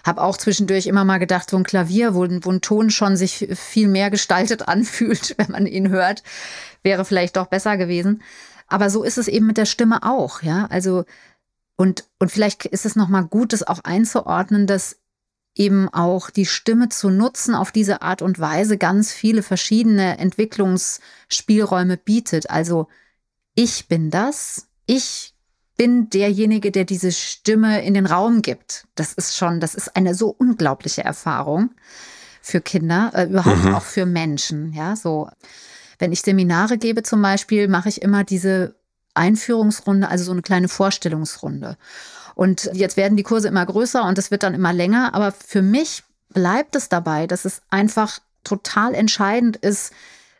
habe auch zwischendurch immer mal gedacht, so ein Klavier, wo, wo ein Ton schon sich viel mehr gestaltet anfühlt, wenn man ihn hört, wäre vielleicht doch besser gewesen. Aber so ist es eben mit der Stimme auch, ja. Also und, und vielleicht ist es nochmal gut, das auch einzuordnen, dass eben auch die Stimme zu nutzen auf diese Art und Weise ganz viele verschiedene Entwicklungsspielräume bietet. Also ich bin das, ich bin derjenige, der diese Stimme in den Raum gibt. Das ist schon, das ist eine so unglaubliche Erfahrung für Kinder, äh, überhaupt mhm. auch für Menschen. Ja, so wenn ich Seminare gebe zum Beispiel, mache ich immer diese Einführungsrunde, also so eine kleine Vorstellungsrunde. Und jetzt werden die Kurse immer größer und es wird dann immer länger. Aber für mich bleibt es dabei, dass es einfach total entscheidend ist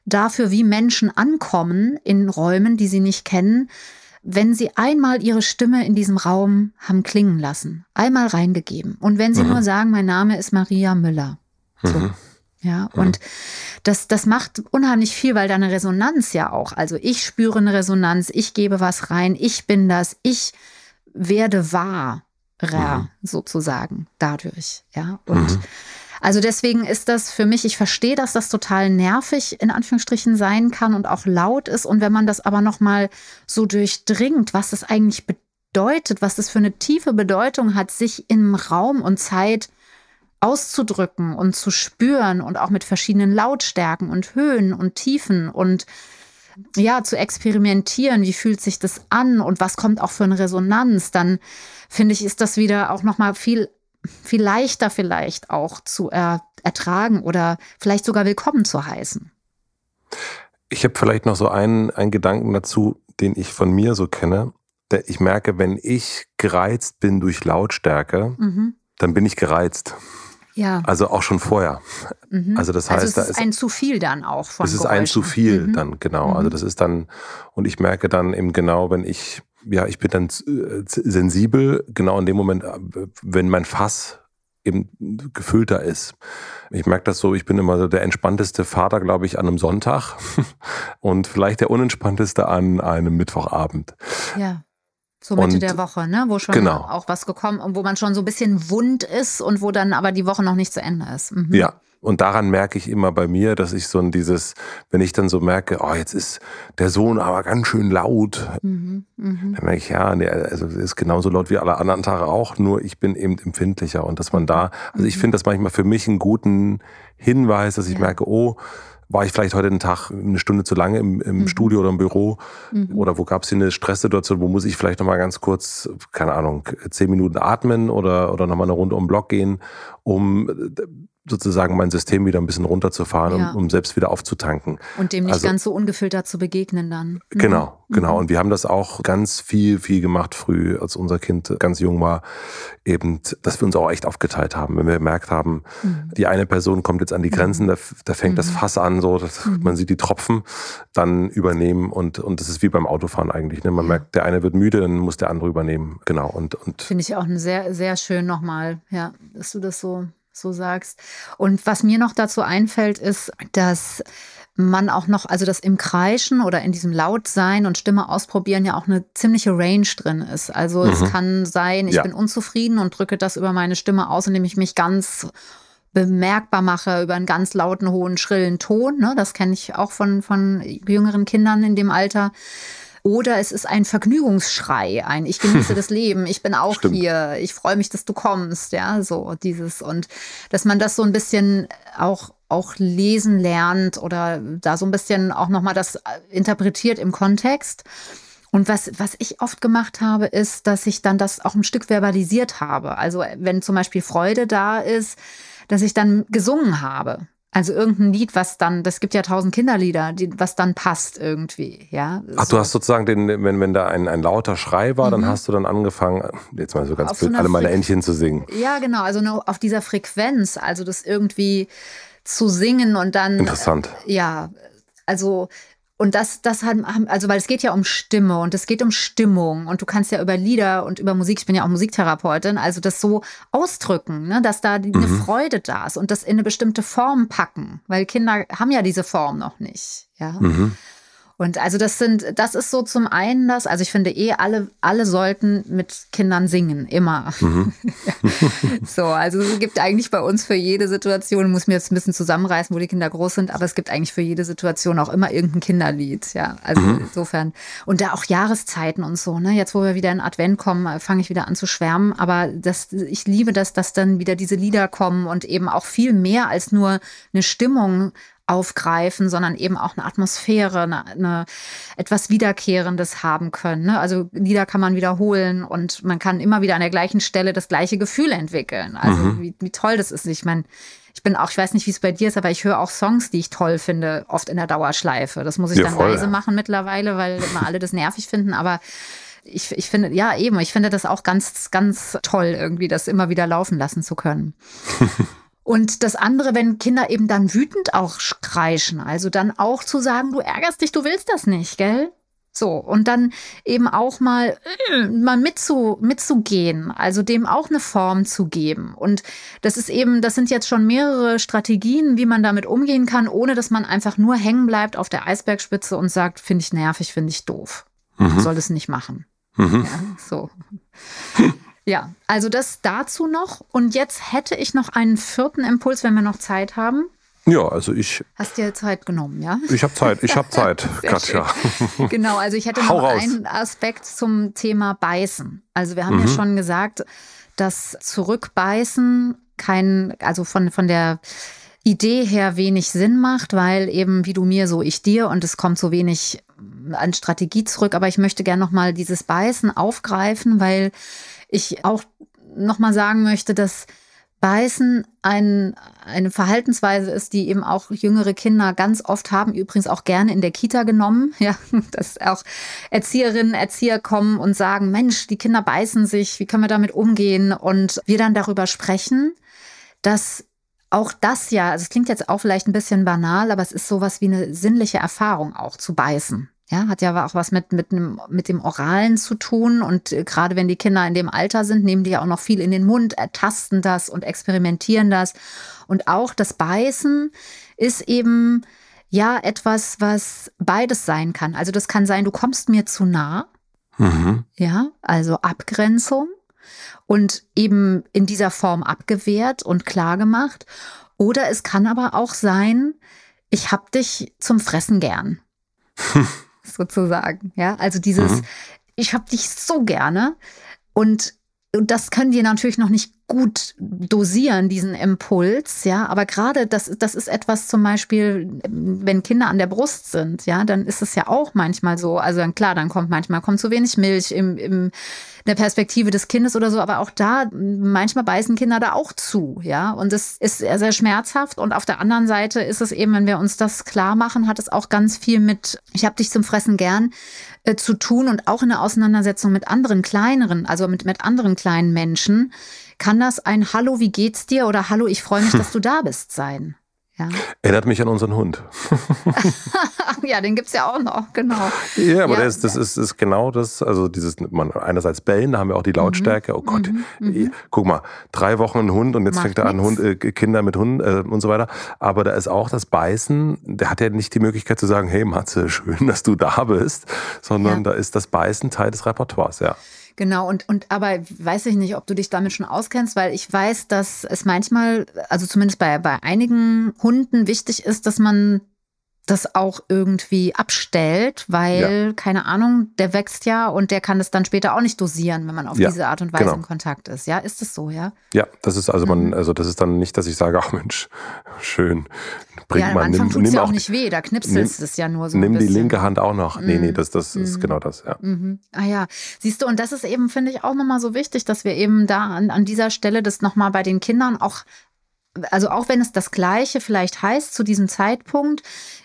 dafür, wie Menschen ankommen in Räumen, die sie nicht kennen, wenn sie einmal ihre Stimme in diesem Raum haben klingen lassen, einmal reingegeben. Und wenn sie mhm. nur sagen, mein Name ist Maria Müller. So. Mhm. Ja, mhm. und das, das macht unheimlich viel, weil da eine Resonanz ja auch. Also ich spüre eine Resonanz, ich gebe was rein, ich bin das, ich werde wahrer mhm. sozusagen dadurch. Ja, und mhm. Also deswegen ist das für mich, ich verstehe, dass das total nervig in Anführungsstrichen sein kann und auch laut ist. Und wenn man das aber nochmal so durchdringt, was das eigentlich bedeutet, was das für eine tiefe Bedeutung hat, sich im Raum und Zeit auszudrücken und zu spüren und auch mit verschiedenen Lautstärken und Höhen und Tiefen und ja, zu experimentieren, wie fühlt sich das an und was kommt auch für eine Resonanz, dann finde ich, ist das wieder auch nochmal viel, viel leichter vielleicht auch zu er, ertragen oder vielleicht sogar willkommen zu heißen. Ich habe vielleicht noch so einen, einen Gedanken dazu, den ich von mir so kenne. Ich merke, wenn ich gereizt bin durch Lautstärke, mhm. dann bin ich gereizt. Ja. Also auch schon vorher. Mhm. Also das heißt, also es ist da ist ein zu viel dann auch von Es ist Geräuschen. ein zu viel mhm. dann, genau. Also mhm. Also das ist dann, und ich merke dann eben genau, wenn ich, ja, ich bin dann äh, sensibel, genau in dem Moment, äh, wenn mein Fass eben gefüllter ist. Ich merke das so, ich bin immer so der entspannteste Vater, glaube ich, an einem Sonntag und vielleicht der unentspannteste an einem Mittwochabend. Ja. So Mitte und, der Woche, ne? Wo schon genau. auch was gekommen und wo man schon so ein bisschen wund ist und wo dann aber die Woche noch nicht zu Ende ist. Mhm. Ja. Und daran merke ich immer bei mir, dass ich so ein dieses, wenn ich dann so merke, oh, jetzt ist der Sohn aber ganz schön laut, mhm, mh. dann merke ich, ja, nee, also ist genauso laut wie alle anderen Tage auch, nur ich bin eben empfindlicher. Und dass man da, also ich mhm. finde das manchmal für mich einen guten Hinweis, dass ich ja. merke, oh, war ich vielleicht heute einen Tag eine Stunde zu lange im, im mhm. Studio oder im Büro mhm. oder wo gab es hier eine Stresssituation, wo muss ich vielleicht nochmal ganz kurz, keine Ahnung, zehn Minuten atmen oder, oder nochmal eine Runde um den Block gehen, um sozusagen mein System wieder ein bisschen runterzufahren, ja. um, um, selbst wieder aufzutanken. Und dem nicht also, ganz so ungefiltert zu begegnen dann. Mhm. Genau, genau. Mhm. Und wir haben das auch ganz viel, viel gemacht früh, als unser Kind ganz jung war, eben, dass wir uns auch echt aufgeteilt haben. Wenn wir gemerkt haben, mhm. die eine Person kommt jetzt an die Grenzen, da, da fängt das mhm. Fass an, so, dass, mhm. man sieht die Tropfen, dann übernehmen und, und das ist wie beim Autofahren eigentlich. Ne? Man merkt, der eine wird müde, dann muss der andere übernehmen. Genau. Und, und Finde ich auch sehr, sehr schön nochmal, ja, dass du das so so sagst. Und was mir noch dazu einfällt, ist, dass man auch noch, also dass im Kreischen oder in diesem Lautsein und Stimme ausprobieren ja auch eine ziemliche Range drin ist. Also mhm. es kann sein, ich ja. bin unzufrieden und drücke das über meine Stimme aus, indem ich mich ganz bemerkbar mache über einen ganz lauten, hohen, schrillen Ton. Ne? Das kenne ich auch von, von jüngeren Kindern in dem Alter. Oder es ist ein Vergnügungsschrei, ein Ich genieße das Leben, ich bin auch Stimmt. hier, ich freue mich, dass du kommst, ja, so dieses und dass man das so ein bisschen auch auch lesen lernt oder da so ein bisschen auch nochmal das interpretiert im Kontext. Und was, was ich oft gemacht habe, ist, dass ich dann das auch ein Stück verbalisiert habe. Also wenn zum Beispiel Freude da ist, dass ich dann gesungen habe. Also irgendein Lied, was dann, das gibt ja tausend Kinderlieder, die, was dann passt irgendwie, ja. Ach, so. du hast sozusagen den, wenn, wenn da ein, ein lauter Schrei war, mhm. dann hast du dann angefangen, jetzt mal so ganz blöd, so alle meine Entchen zu singen. Ja, genau, also nur auf dieser Frequenz, also das irgendwie zu singen und dann. Interessant. Äh, ja, also und das, das haben, also weil es geht ja um Stimme und es geht um Stimmung und du kannst ja über Lieder und über Musik, ich bin ja auch Musiktherapeutin, also das so ausdrücken, ne, dass da mhm. eine Freude da ist und das in eine bestimmte Form packen, weil Kinder haben ja diese Form noch nicht, ja. Mhm. Und also das sind, das ist so zum einen das, also ich finde eh, alle, alle sollten mit Kindern singen, immer. Mhm. so, also es gibt eigentlich bei uns für jede Situation, muss mir jetzt ein bisschen zusammenreißen, wo die Kinder groß sind, aber es gibt eigentlich für jede Situation auch immer irgendein Kinderlied, ja. Also mhm. insofern. Und da auch Jahreszeiten und so, ne? Jetzt, wo wir wieder in Advent kommen, fange ich wieder an zu schwärmen. Aber das, ich liebe das, dass dann wieder diese Lieder kommen und eben auch viel mehr als nur eine Stimmung aufgreifen, sondern eben auch eine Atmosphäre, eine, eine etwas Wiederkehrendes haben können. Ne? Also Lieder kann man wiederholen und man kann immer wieder an der gleichen Stelle das gleiche Gefühl entwickeln. Also mhm. wie, wie toll das ist. Ich meine, ich bin auch, ich weiß nicht, wie es bei dir ist, aber ich höre auch Songs, die ich toll finde, oft in der Dauerschleife. Das muss ich ja, dann voll. leise machen mittlerweile, weil immer alle das nervig finden. Aber ich, ich finde, ja, eben, ich finde das auch ganz, ganz toll, irgendwie das immer wieder laufen lassen zu können. Und das andere, wenn Kinder eben dann wütend auch kreischen, also dann auch zu sagen, du ärgerst dich, du willst das nicht, gell? So, und dann eben auch mal, äh, mal mitzu, mitzugehen, also dem auch eine Form zu geben. Und das ist eben, das sind jetzt schon mehrere Strategien, wie man damit umgehen kann, ohne dass man einfach nur hängen bleibt auf der Eisbergspitze und sagt, finde ich nervig, finde ich doof. Mhm. Soll es nicht machen. Mhm. Ja, so. ja, also das dazu noch. Und jetzt hätte ich noch einen vierten Impuls, wenn wir noch Zeit haben. Ja, also ich. Hast dir Zeit genommen, ja? Ich habe Zeit, ich habe Zeit, Katja. Genau, also ich hätte noch einen Aspekt zum Thema Beißen. Also wir haben mhm. ja schon gesagt, dass Zurückbeißen kein, also von, von der Idee her wenig Sinn macht, weil eben wie du mir, so ich dir und es kommt so wenig an Strategie zurück. Aber ich möchte gerne nochmal dieses Beißen aufgreifen, weil ich auch nochmal sagen möchte, dass Beißen ein, eine Verhaltensweise ist, die eben auch jüngere Kinder ganz oft haben, übrigens auch gerne in der Kita genommen, ja, dass auch Erzieherinnen, Erzieher kommen und sagen, Mensch, die Kinder beißen sich, wie können wir damit umgehen? Und wir dann darüber sprechen, dass auch das ja, also es klingt jetzt auch vielleicht ein bisschen banal, aber es ist sowas wie eine sinnliche Erfahrung auch zu beißen. Ja, hat ja auch was mit, mit, einem, mit dem Oralen zu tun. Und äh, gerade wenn die Kinder in dem Alter sind, nehmen die ja auch noch viel in den Mund, ertasten das und experimentieren das. Und auch das Beißen ist eben ja etwas, was beides sein kann. Also das kann sein, du kommst mir zu nah. Mhm. Ja, also Abgrenzung und eben in dieser Form abgewehrt und klar gemacht. Oder es kann aber auch sein, ich hab dich zum Fressen gern. sozusagen. Ja, also dieses, mhm. ich habe dich so gerne und, und das können die natürlich noch nicht gut dosieren, diesen Impuls, ja. Aber gerade das, das ist etwas zum Beispiel, wenn Kinder an der Brust sind, ja, dann ist es ja auch manchmal so. Also klar, dann kommt manchmal kommt zu wenig Milch im, im der Perspektive des Kindes oder so, aber auch da, manchmal beißen Kinder da auch zu, ja. Und das ist sehr, sehr schmerzhaft. Und auf der anderen Seite ist es eben, wenn wir uns das klar machen, hat es auch ganz viel mit, ich habe dich zum Fressen gern, äh, zu tun und auch in der Auseinandersetzung mit anderen kleineren, also mit, mit anderen kleinen Menschen, kann das ein Hallo, wie geht's dir oder Hallo, ich freue mich, dass du da bist sein. Ja. Erinnert mich an unseren Hund. ja, den gibt es ja auch noch, genau. Ja, aber ja. Das, das ist, ist, genau das, also dieses, man, einerseits bellen, da haben wir auch die Lautstärke, oh Gott, mhm, mhm. guck mal, drei Wochen ein Hund und jetzt fängt er an, Hund, äh, Kinder mit Hunden äh, und so weiter. Aber da ist auch das Beißen, der hat ja nicht die Möglichkeit zu sagen, hey Matze, schön, dass du da bist, sondern ja. da ist das Beißen Teil des Repertoires, ja. Genau, und, und aber weiß ich nicht, ob du dich damit schon auskennst, weil ich weiß, dass es manchmal, also zumindest bei, bei einigen Hunden wichtig ist, dass man das auch irgendwie abstellt, weil, ja. keine Ahnung, der wächst ja und der kann das dann später auch nicht dosieren, wenn man auf ja, diese Art und Weise genau. in Kontakt ist. Ja, ist das so, ja? Ja, das ist also man, mhm. also das ist dann nicht, dass ich sage, ach Mensch, schön, bring ja, mal, nimm, nimm ja auch nicht weh, da knipselst du es ja nur so. Nimm die linke Hand auch noch. Mhm. Nee, nee, mhm. das, das mhm. ist genau das, ja. Mhm. Ah ja, siehst du, und das ist eben, finde ich, auch nochmal so wichtig, dass wir eben da an, an dieser Stelle das nochmal bei den Kindern auch also auch wenn es das Gleiche vielleicht heißt zu diesem Zeitpunkt,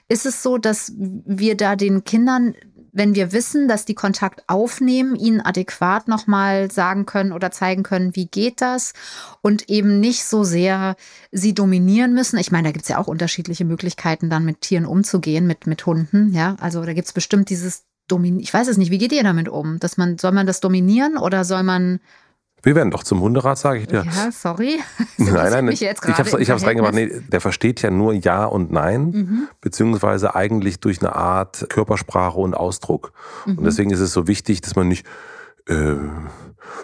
ist es so, dass wir da den Kindern, wenn wir wissen, dass die Kontakt aufnehmen, ihnen adäquat nochmal sagen können oder zeigen können, wie geht das und eben nicht so sehr sie dominieren müssen. Ich meine, da gibt es ja auch unterschiedliche Möglichkeiten, dann mit Tieren umzugehen, mit, mit Hunden. Ja, also da gibt es bestimmt dieses Dominieren. Ich weiß es nicht, wie geht ihr damit um? Dass man, soll man das dominieren oder soll man wir werden doch zum Hunderat, sage ich dir. Ja, sorry. nein, nein, ich, ich habe es reingemacht. Nee, der versteht ja nur Ja und Nein, mhm. beziehungsweise eigentlich durch eine Art Körpersprache und Ausdruck. Mhm. Und deswegen ist es so wichtig, dass man nicht äh,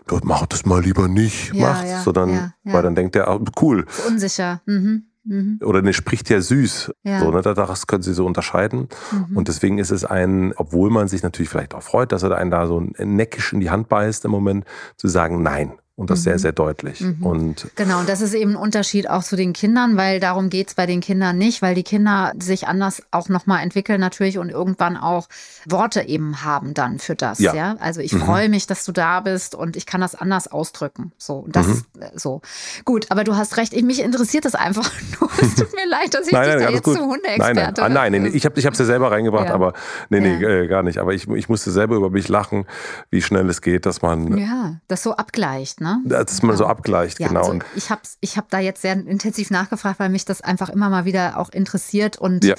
dort macht das mal lieber nicht ja, macht, ja, sondern ja, weil dann denkt er, ah, cool. Unsicher. Mhm. Mhm. Oder ne, spricht ja süß. Ja. So, ne, das können sie so unterscheiden. Mhm. Und deswegen ist es ein, obwohl man sich natürlich vielleicht auch freut, dass er einen da so neckisch in die Hand beißt im Moment, zu sagen, nein, und das mhm. sehr, sehr deutlich. Mhm. Und genau, und das ist eben ein Unterschied auch zu den Kindern, weil darum geht es bei den Kindern nicht, weil die Kinder sich anders auch nochmal entwickeln natürlich und irgendwann auch Worte eben haben dann für das. Ja. ja? Also ich mhm. freue mich, dass du da bist und ich kann das anders ausdrücken. So, und das mhm. ist äh, so. Gut, aber du hast recht, ich, mich interessiert das einfach nur. es tut mir leid, dass ich nein, dich nein, da jetzt gut. zum Hundeexperte... Nein, nein, ah, nein, nein, ich habe es ja selber reingebracht, ja. aber nee, nee, ja. äh, gar nicht. Aber ich, ich musste selber über mich lachen, wie schnell es geht, dass man... Ja, das so abgleicht, ne? Dass man so abgleicht, ja, genau. Also ich habe ich hab da jetzt sehr intensiv nachgefragt, weil mich das einfach immer mal wieder auch interessiert und ja.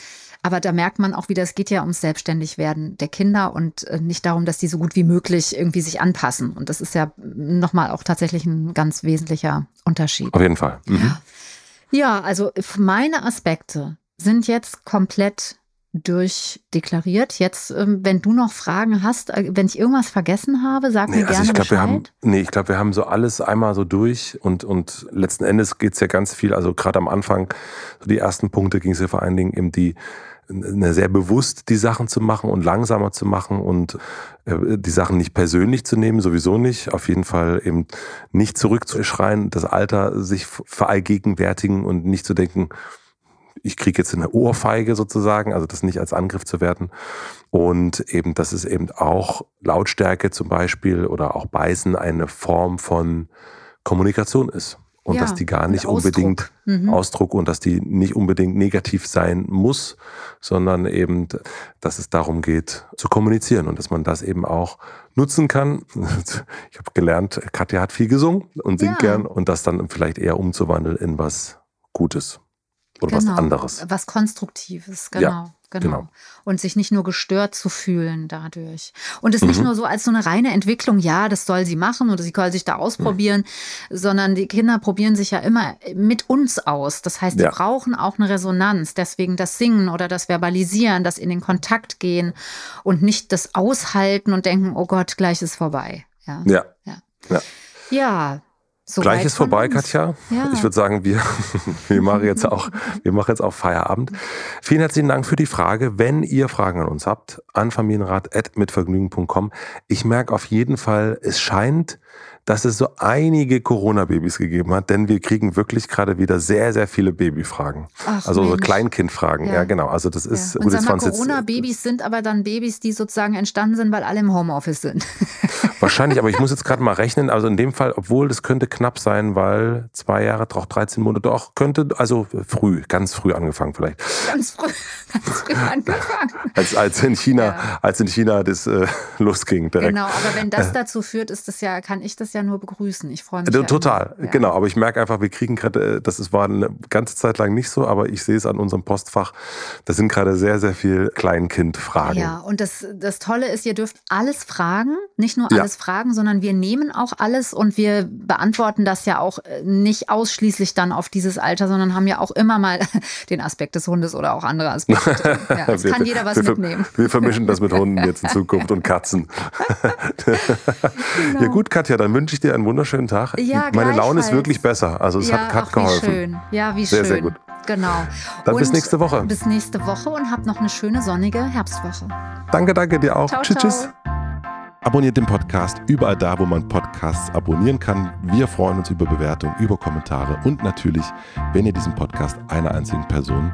Aber da merkt man auch wieder, es geht ja ums Selbstständigwerden der Kinder und äh, nicht darum, dass die so gut wie möglich irgendwie sich anpassen. Und das ist ja nochmal auch tatsächlich ein ganz wesentlicher Unterschied. Auf jeden Fall. Mhm. Ja. ja, also meine Aspekte sind jetzt komplett durchdeklariert. Jetzt, ähm, wenn du noch Fragen hast, äh, wenn ich irgendwas vergessen habe, sag nee, mir also gerne ich glaub, Bescheid. Wir haben, nee, ich glaube, wir haben so alles einmal so durch und, und letzten Endes geht es ja ganz viel, also gerade am Anfang, so die ersten Punkte ging es ja vor allen Dingen eben die, ne, sehr bewusst die Sachen zu machen und langsamer zu machen und äh, die Sachen nicht persönlich zu nehmen, sowieso nicht. Auf jeden Fall eben nicht zurückzuschreien, das Alter sich verallgegenwärtigen und nicht zu denken, ich kriege jetzt eine Ohrfeige sozusagen, also das nicht als Angriff zu werten. Und eben, dass es eben auch Lautstärke zum Beispiel oder auch Beißen eine Form von Kommunikation ist. Und ja, dass die gar nicht unbedingt mhm. Ausdruck und dass die nicht unbedingt negativ sein muss, sondern eben, dass es darum geht, zu kommunizieren und dass man das eben auch nutzen kann. Ich habe gelernt, Katja hat viel gesungen und singt ja. gern und das dann vielleicht eher umzuwandeln in was Gutes oder genau, was anderes. Was Konstruktives, genau. Ja. Genau. genau. Und sich nicht nur gestört zu fühlen dadurch. Und es mhm. nicht nur so als so eine reine Entwicklung, ja, das soll sie machen oder sie soll sich da ausprobieren, mhm. sondern die Kinder probieren sich ja immer mit uns aus. Das heißt, die ja. brauchen auch eine Resonanz. Deswegen das Singen oder das Verbalisieren, das in den Kontakt gehen und nicht das Aushalten und denken, oh Gott, gleich ist vorbei. Ja. Ja. ja. ja. ja. So Gleich ist vorbei, uns. Katja. Ja. Ich würde sagen, wir, wir machen jetzt auch, wir machen jetzt auch Feierabend. Vielen herzlichen Dank für die Frage. Wenn ihr Fragen an uns habt, an familienrat.mitvergnügen.com. Ich merke auf jeden Fall, es scheint dass es so einige Corona-Babys gegeben hat, denn wir kriegen wirklich gerade wieder sehr, sehr viele Babyfragen. Ach, also so Kleinkindfragen, ja. ja. genau. Also das ist ja. Und sag mal, Corona-Babys sind aber dann Babys, die sozusagen entstanden sind, weil alle im Homeoffice sind. Wahrscheinlich, aber ich muss jetzt gerade mal rechnen. Also in dem Fall, obwohl das könnte knapp sein, weil zwei Jahre, auch 13 Monate, doch könnte, also früh, ganz früh angefangen vielleicht. Ganz früh, ganz früh angefangen. als, als in China, ja. als in China das äh, losging direkt. Genau, aber wenn das dazu führt, ist das ja, kann ich das ja nur begrüßen. Ich freue mich. Total, ja. genau. Aber ich merke einfach, wir kriegen gerade, äh, das ist, war eine ganze Zeit lang nicht so, aber ich sehe es an unserem Postfach. Da sind gerade sehr, sehr viel Kleinkindfragen. Ja, und das, das Tolle ist, ihr dürft alles fragen, nicht nur alles ja. fragen, sondern wir nehmen auch alles und wir beantworten das ja auch äh, nicht ausschließlich dann auf dieses Alter, sondern haben ja auch immer mal den Aspekt des Hundes oder auch andere Aspekte. Ja, es kann jeder was wir, mitnehmen. Wir vermischen das mit Hunden jetzt in Zukunft und Katzen. genau. Ja gut, Katja, dann wünsche ich dir einen wunderschönen Tag. Ja, Meine Laune ist wirklich besser. Also es ja, hat, hat geholfen. Wie schön. Ja, wie sehr, schön. Sehr, sehr gut. Genau. Dann und bis nächste Woche. Bis nächste Woche und habt noch eine schöne sonnige Herbstwoche. Danke, danke dir auch. Ciao, tschüss, ciao. tschüss. Abonniert den Podcast überall da, wo man Podcasts abonnieren kann. Wir freuen uns über Bewertungen, über Kommentare und natürlich, wenn ihr diesen Podcast einer einzigen Person